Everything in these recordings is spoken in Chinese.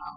um,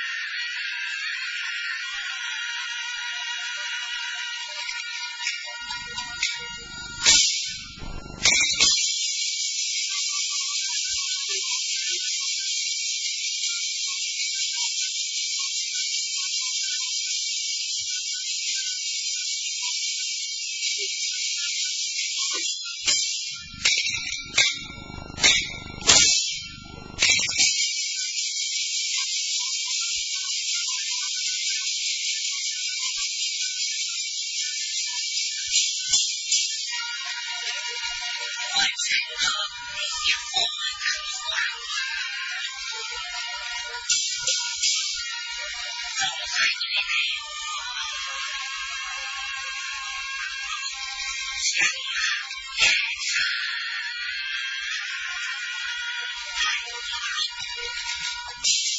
Thank you.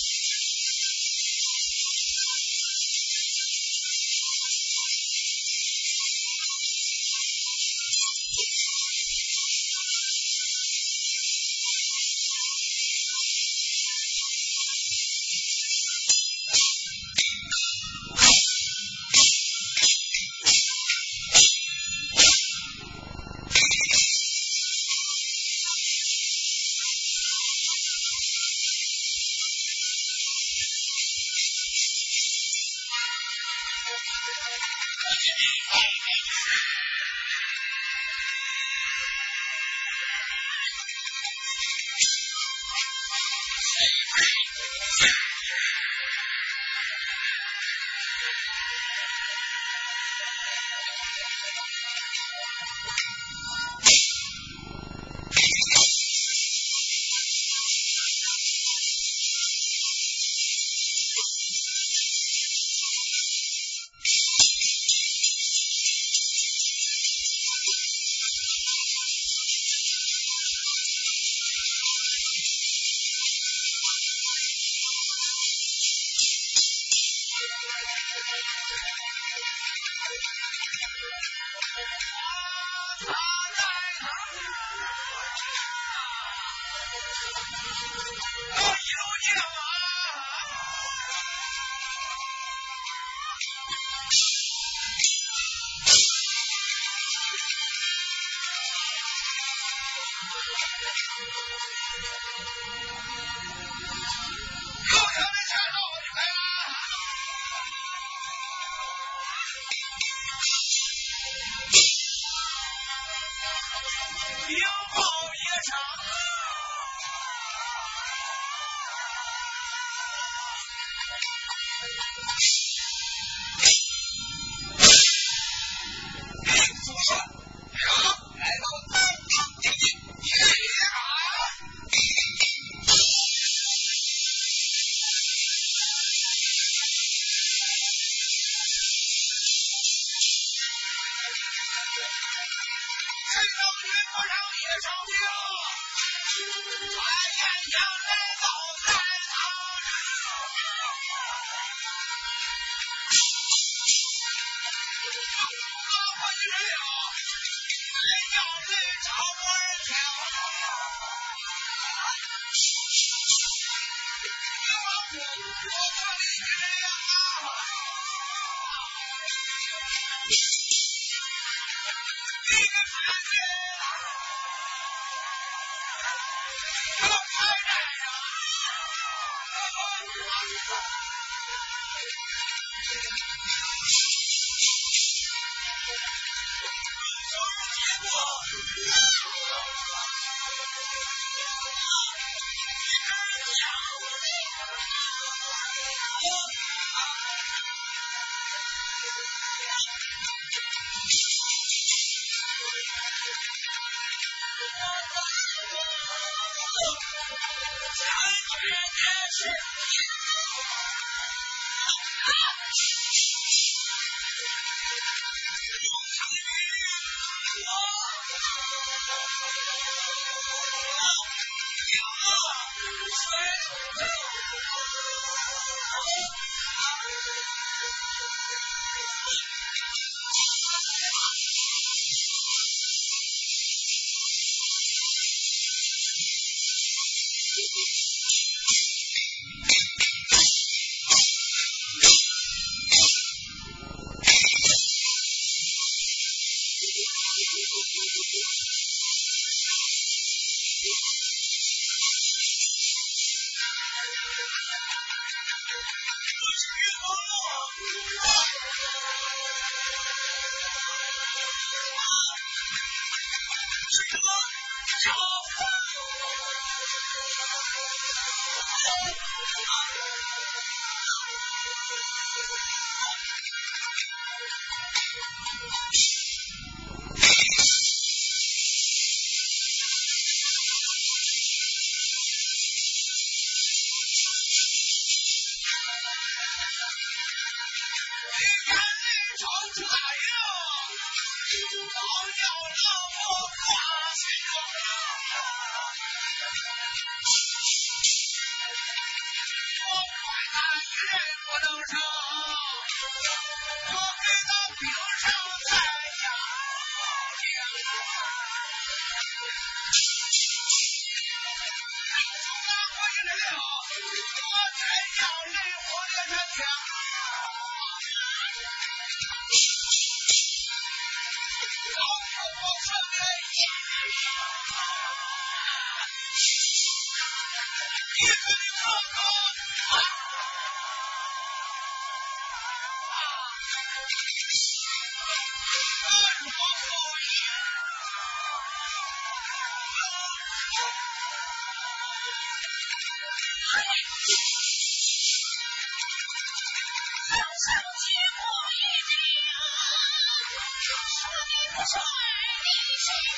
child.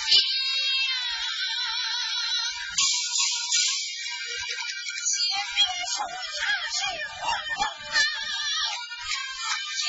将军啊先别说这是皇宫啊面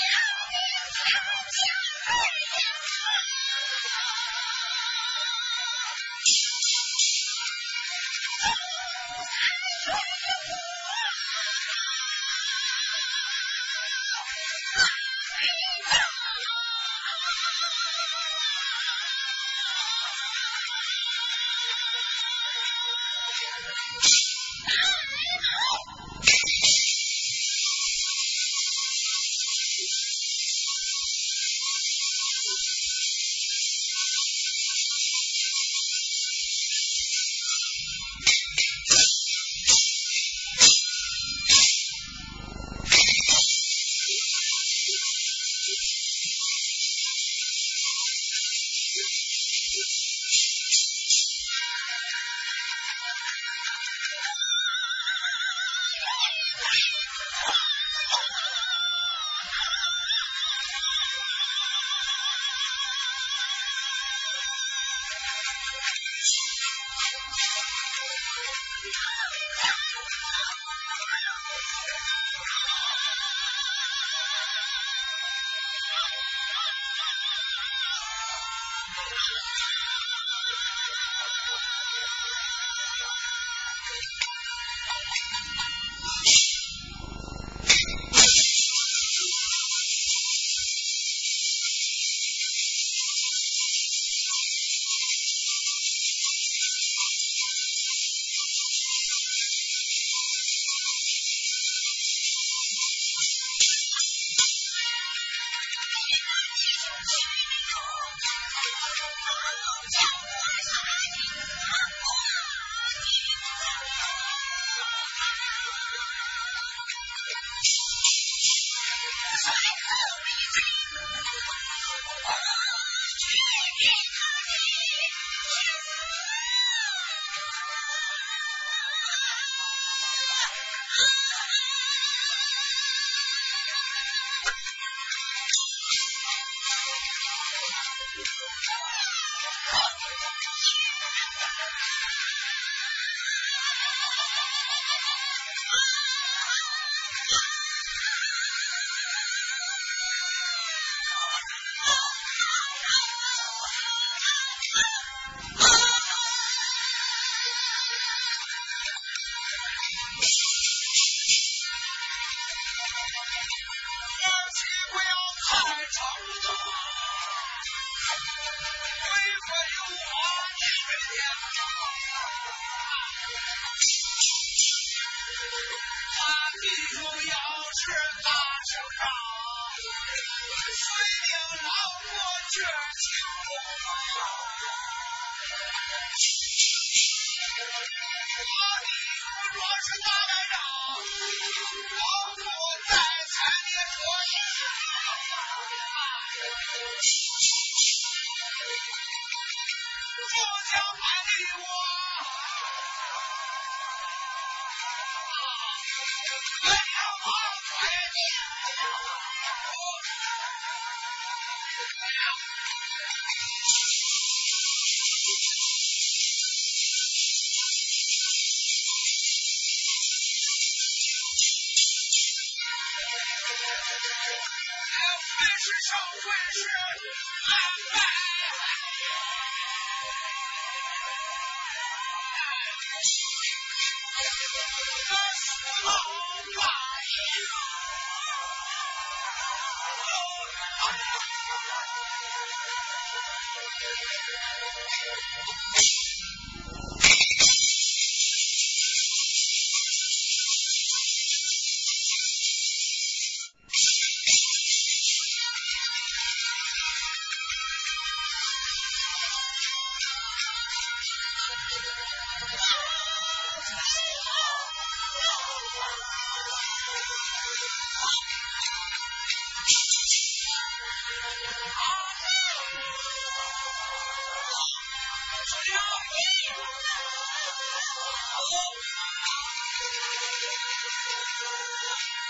俺是老八路啊！Thank you.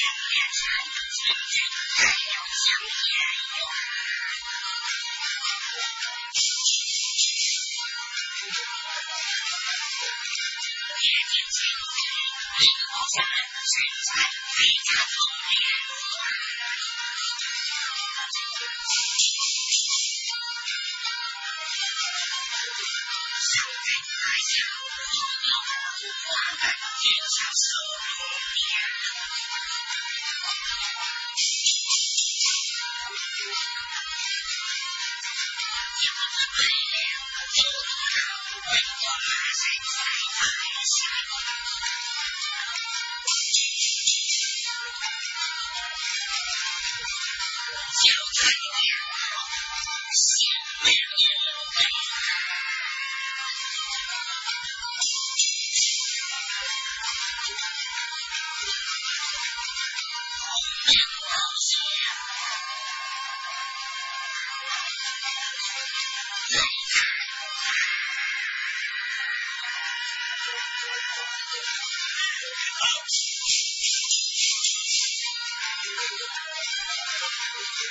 그는한반只를有나 치. Oh,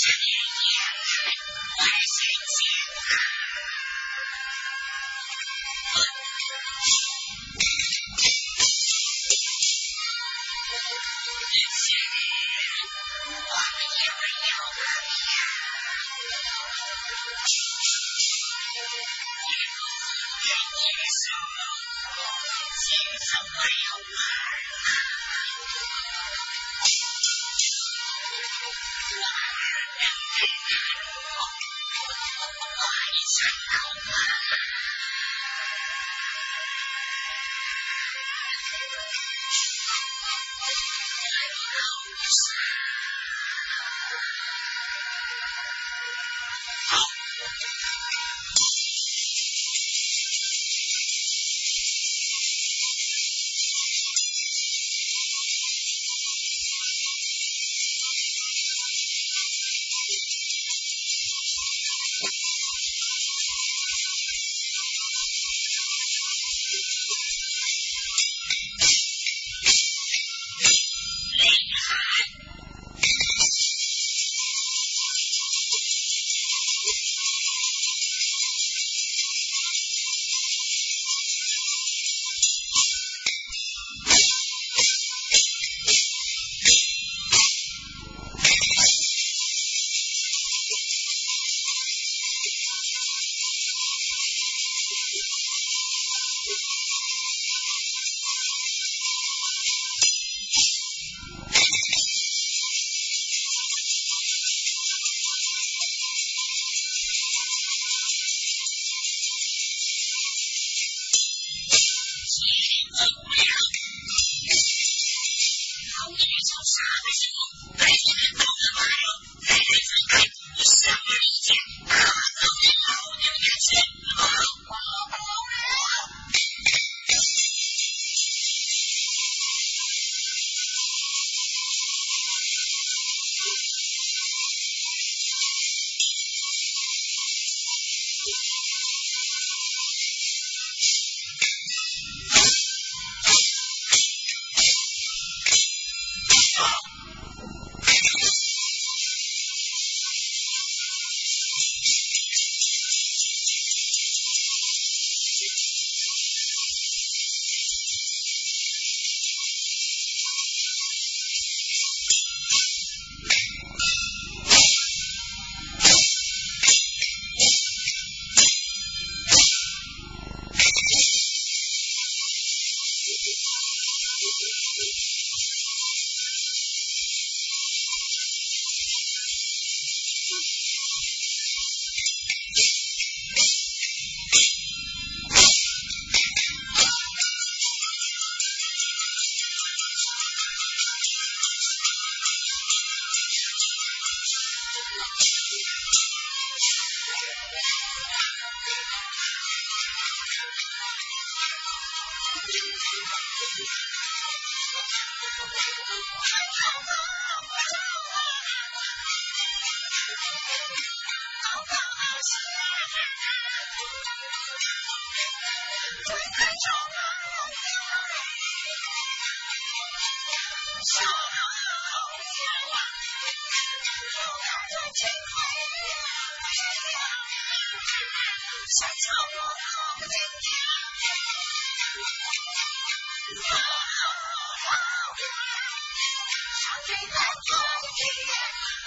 十年了，二十年了。今日我们又来了，一路风雨相送，我始终没有。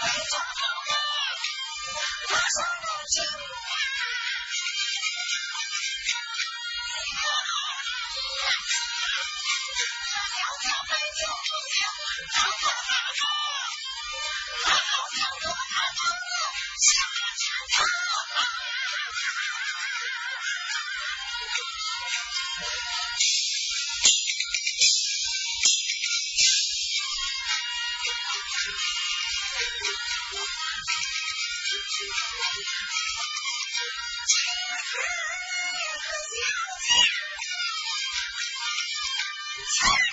白茶好喝，茶香浓极。我好喝，我这小小杯就不行，长这么大，我好像喝汤都不下几口。Yeah.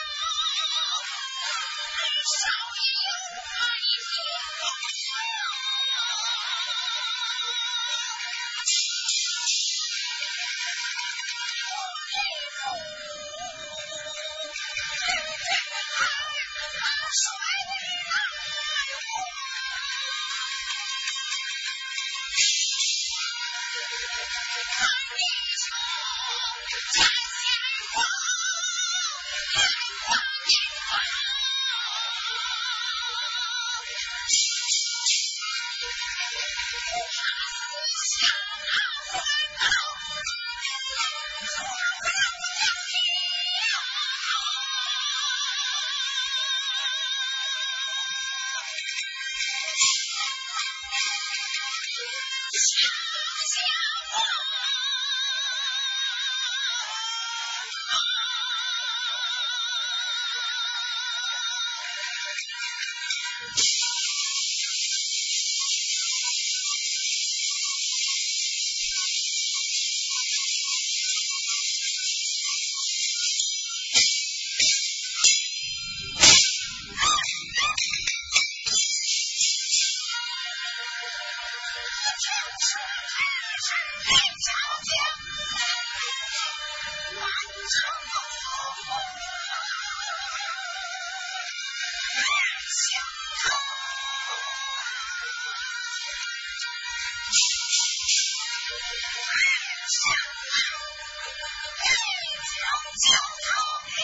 小偷。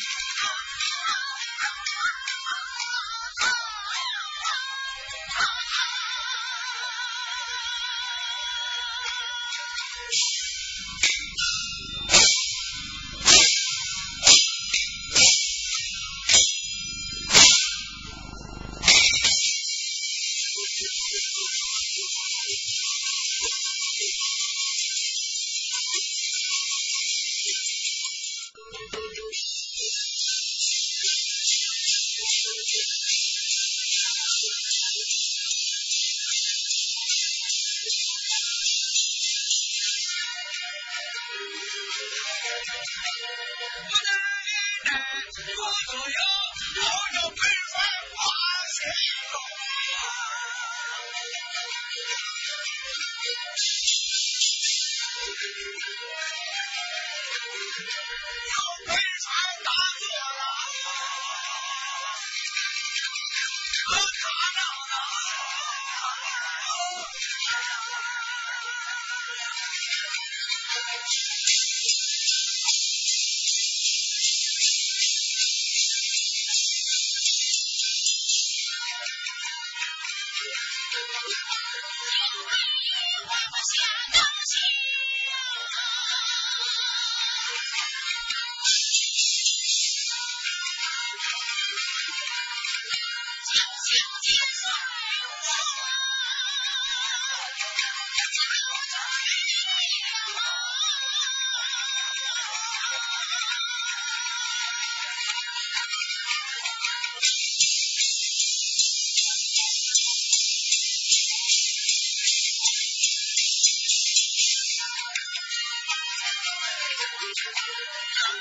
啊啊啊啊啊啊啊啊！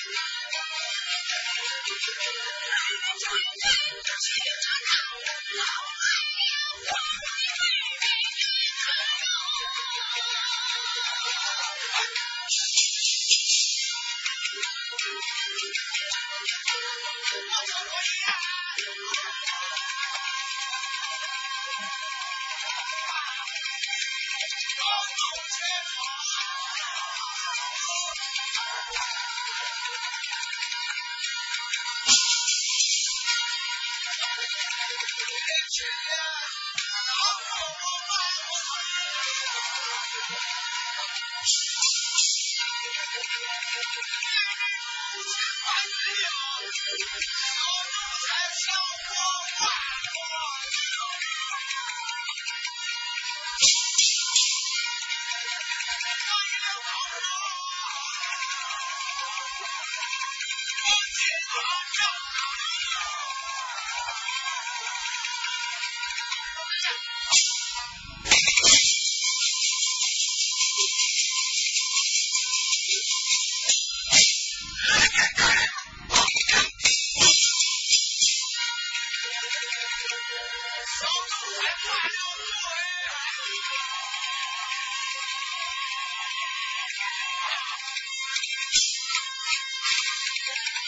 二转转，去哪找？找来了花为伴，云为友。奴才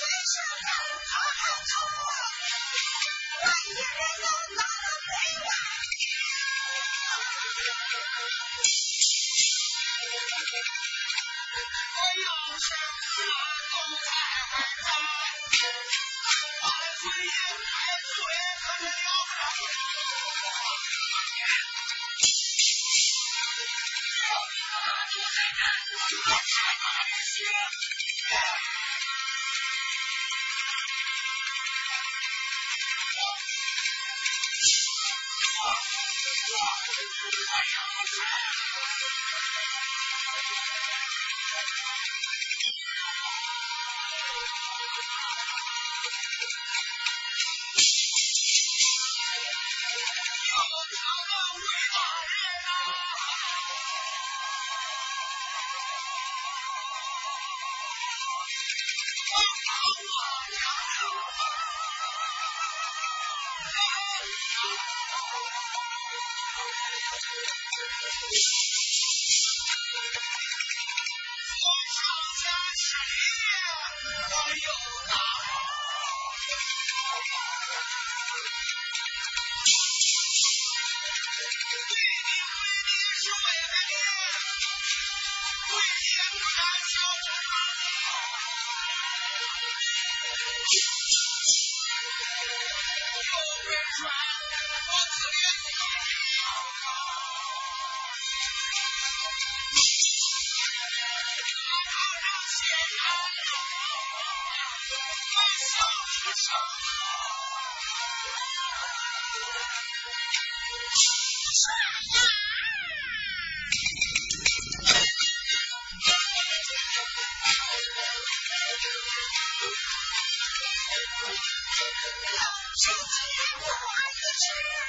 人生坎坷坎坷，万一遇到那个意外，没有事儿都来哉，摔碎也摔碎，他才了然。谁见过月亮？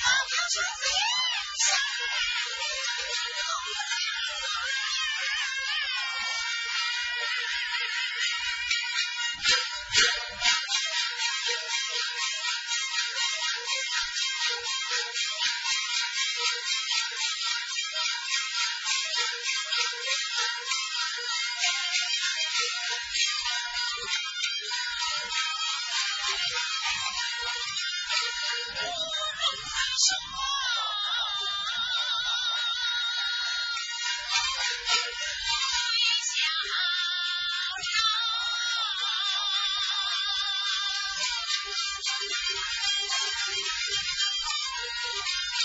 把那长街上的灯笼点亮。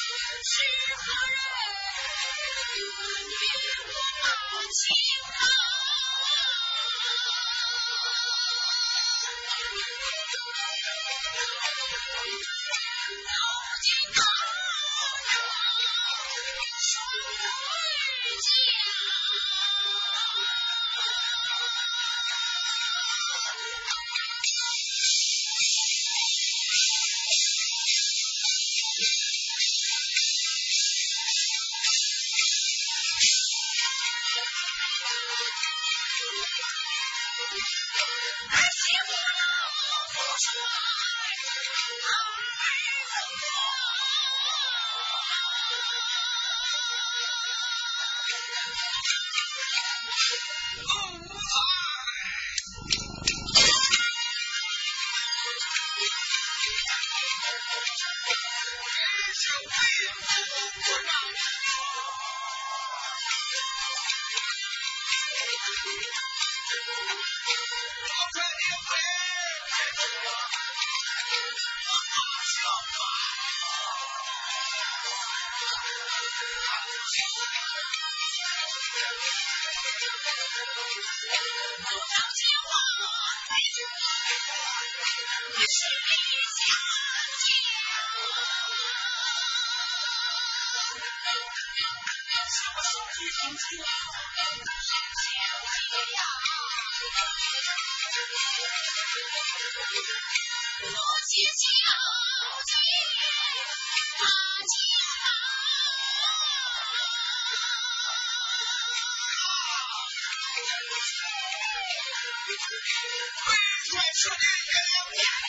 是何人与我把情谈？是为了不让它跑，我肯定会把马叫来。不着急，我回家，我是一家家。لقد كفرتم ما بينتم، وما كفرتم